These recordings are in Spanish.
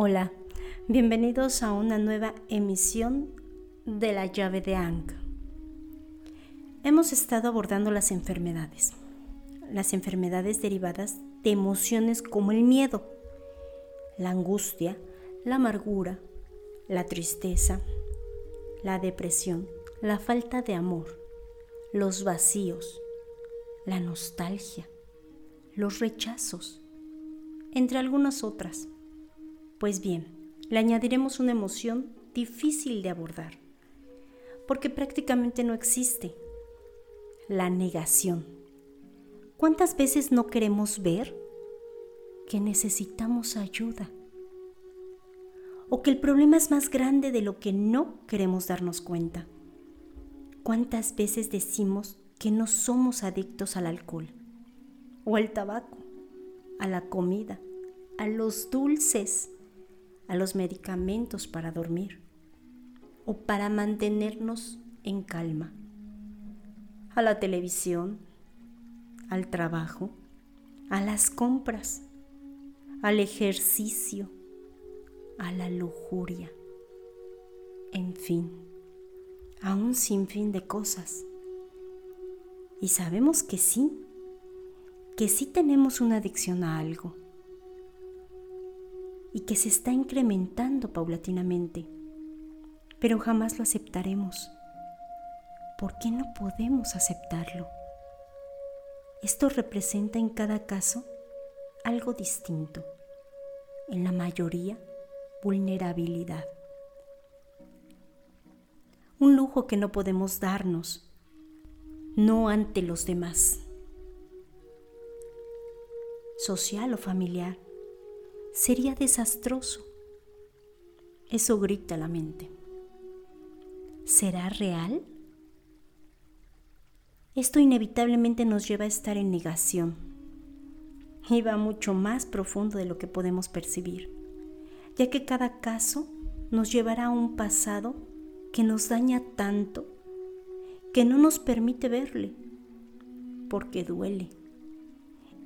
Hola, bienvenidos a una nueva emisión de la llave de Ankh. Hemos estado abordando las enfermedades, las enfermedades derivadas de emociones como el miedo, la angustia, la amargura, la tristeza, la depresión, la falta de amor, los vacíos, la nostalgia, los rechazos, entre algunas otras. Pues bien, le añadiremos una emoción difícil de abordar, porque prácticamente no existe, la negación. ¿Cuántas veces no queremos ver que necesitamos ayuda? O que el problema es más grande de lo que no queremos darnos cuenta. ¿Cuántas veces decimos que no somos adictos al alcohol? O al tabaco, a la comida, a los dulces, a los medicamentos para dormir o para mantenernos en calma, a la televisión, al trabajo, a las compras, al ejercicio, a la lujuria, en fin, a un sinfín de cosas. Y sabemos que sí, que sí tenemos una adicción a algo y que se está incrementando paulatinamente, pero jamás lo aceptaremos. ¿Por qué no podemos aceptarlo? Esto representa en cada caso algo distinto, en la mayoría vulnerabilidad. Un lujo que no podemos darnos, no ante los demás, social o familiar sería desastroso. Eso grita la mente. ¿Será real? Esto inevitablemente nos lleva a estar en negación y va mucho más profundo de lo que podemos percibir, ya que cada caso nos llevará a un pasado que nos daña tanto que no nos permite verle, porque duele.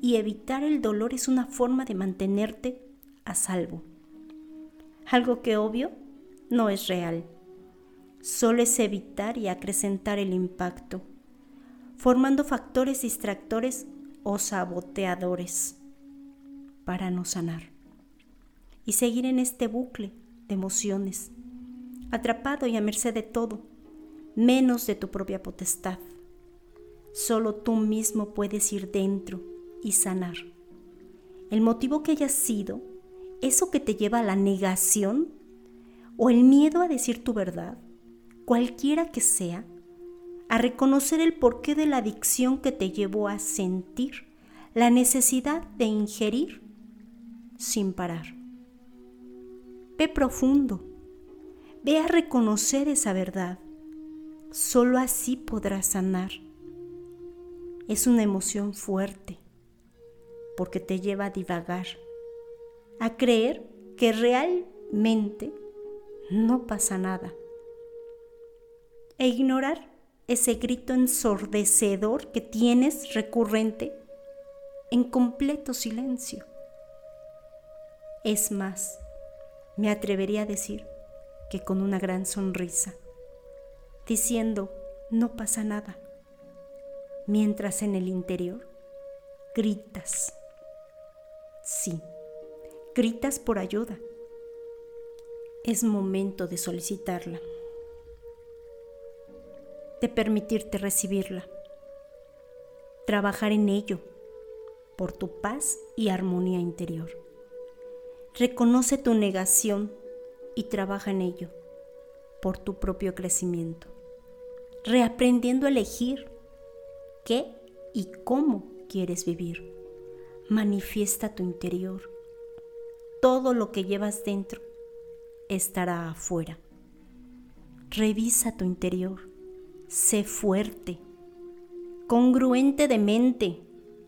Y evitar el dolor es una forma de mantenerte a salvo. Algo que obvio no es real. Solo es evitar y acrecentar el impacto, formando factores distractores o saboteadores para no sanar. Y seguir en este bucle de emociones, atrapado y a merced de todo, menos de tu propia potestad. Solo tú mismo puedes ir dentro y sanar. El motivo que haya sido eso que te lleva a la negación o el miedo a decir tu verdad, cualquiera que sea, a reconocer el porqué de la adicción que te llevó a sentir la necesidad de ingerir sin parar. Ve profundo, ve a reconocer esa verdad. Solo así podrás sanar. Es una emoción fuerte porque te lleva a divagar a creer que realmente no pasa nada. E ignorar ese grito ensordecedor que tienes recurrente en completo silencio. Es más, me atrevería a decir que con una gran sonrisa, diciendo, no pasa nada, mientras en el interior gritas, sí gritas por ayuda. Es momento de solicitarla, de permitirte recibirla, trabajar en ello por tu paz y armonía interior. Reconoce tu negación y trabaja en ello por tu propio crecimiento, reaprendiendo a elegir qué y cómo quieres vivir. Manifiesta tu interior todo lo que llevas dentro estará afuera. Revisa tu interior, sé fuerte, congruente de mente,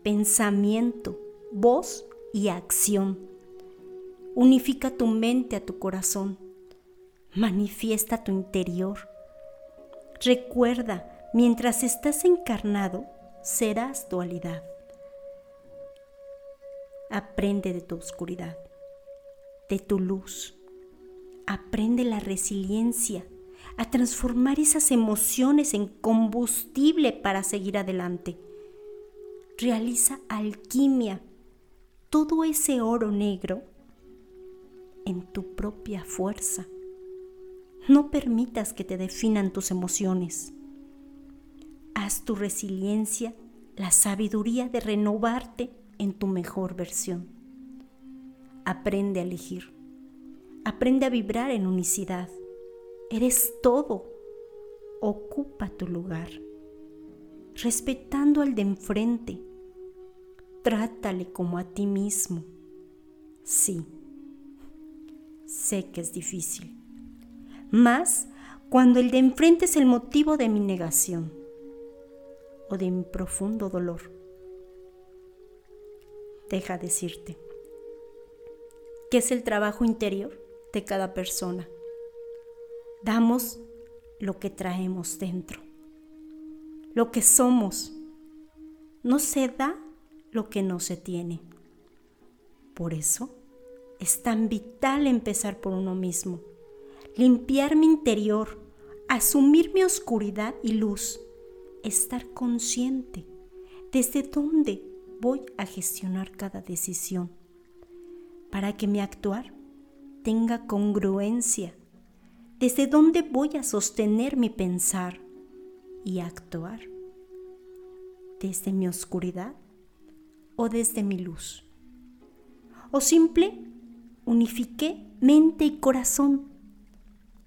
pensamiento, voz y acción. Unifica tu mente a tu corazón, manifiesta tu interior. Recuerda, mientras estás encarnado, serás dualidad. Aprende de tu oscuridad de tu luz. Aprende la resiliencia, a transformar esas emociones en combustible para seguir adelante. Realiza alquimia, todo ese oro negro en tu propia fuerza. No permitas que te definan tus emociones. Haz tu resiliencia la sabiduría de renovarte en tu mejor versión. Aprende a elegir. Aprende a vibrar en unicidad. Eres todo. Ocupa tu lugar. Respetando al de enfrente. Trátale como a ti mismo. Sí, sé que es difícil. Más cuando el de enfrente es el motivo de mi negación o de mi profundo dolor. Deja decirte es el trabajo interior de cada persona. Damos lo que traemos dentro, lo que somos. No se da lo que no se tiene. Por eso es tan vital empezar por uno mismo, limpiar mi interior, asumir mi oscuridad y luz, estar consciente desde dónde voy a gestionar cada decisión para que mi actuar tenga congruencia, desde dónde voy a sostener mi pensar y actuar, desde mi oscuridad o desde mi luz, o simple unifique mente y corazón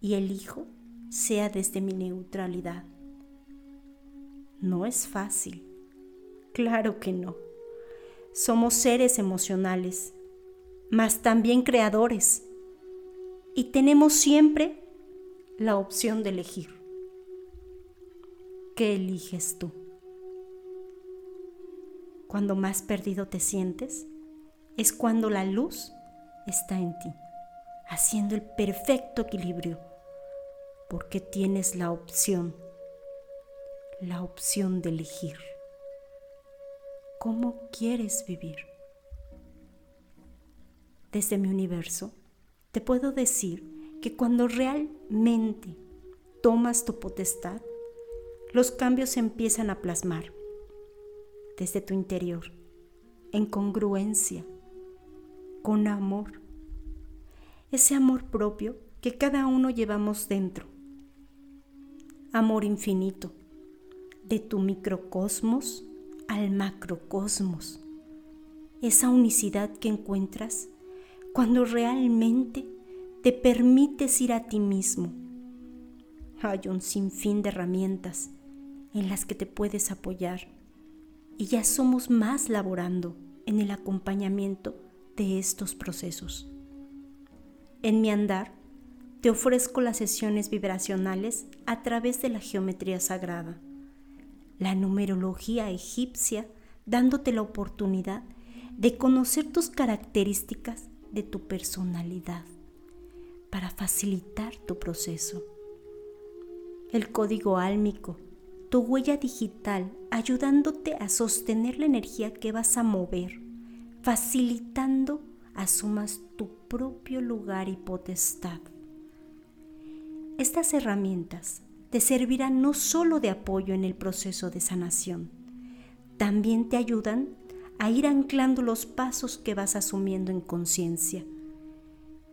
y elijo sea desde mi neutralidad. No es fácil, claro que no. Somos seres emocionales, mas también creadores, y tenemos siempre la opción de elegir. ¿Qué eliges tú? Cuando más perdido te sientes, es cuando la luz está en ti, haciendo el perfecto equilibrio, porque tienes la opción la opción de elegir cómo quieres vivir. Desde mi universo, te puedo decir que cuando realmente tomas tu potestad, los cambios se empiezan a plasmar desde tu interior, en congruencia, con amor. Ese amor propio que cada uno llevamos dentro. Amor infinito, de tu microcosmos al macrocosmos. Esa unicidad que encuentras cuando realmente te permites ir a ti mismo. Hay un sinfín de herramientas en las que te puedes apoyar y ya somos más laborando en el acompañamiento de estos procesos. En mi andar, te ofrezco las sesiones vibracionales a través de la geometría sagrada la numerología egipcia dándote la oportunidad de conocer tus características de tu personalidad para facilitar tu proceso. El código álmico, tu huella digital, ayudándote a sostener la energía que vas a mover, facilitando asumas tu propio lugar y potestad. Estas herramientas te servirán no solo de apoyo en el proceso de sanación, también te ayudan a ir anclando los pasos que vas asumiendo en conciencia.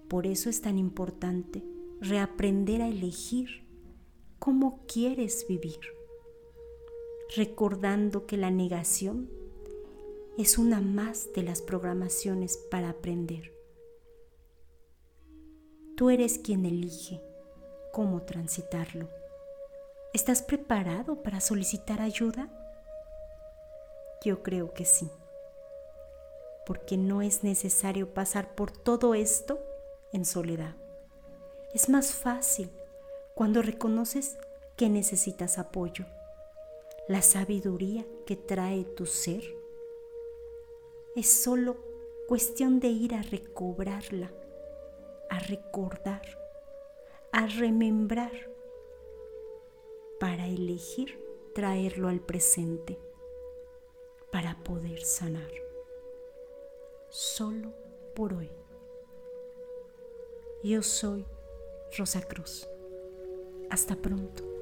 Por eso es tan importante reaprender a elegir cómo quieres vivir, recordando que la negación es una más de las programaciones para aprender. Tú eres quien elige cómo transitarlo. ¿Estás preparado para solicitar ayuda? Yo creo que sí, porque no es necesario pasar por todo esto en soledad. Es más fácil cuando reconoces que necesitas apoyo, la sabiduría que trae tu ser. Es solo cuestión de ir a recobrarla, a recordar, a remembrar para elegir traerlo al presente, para poder sanar, solo por hoy. Yo soy Rosa Cruz. Hasta pronto.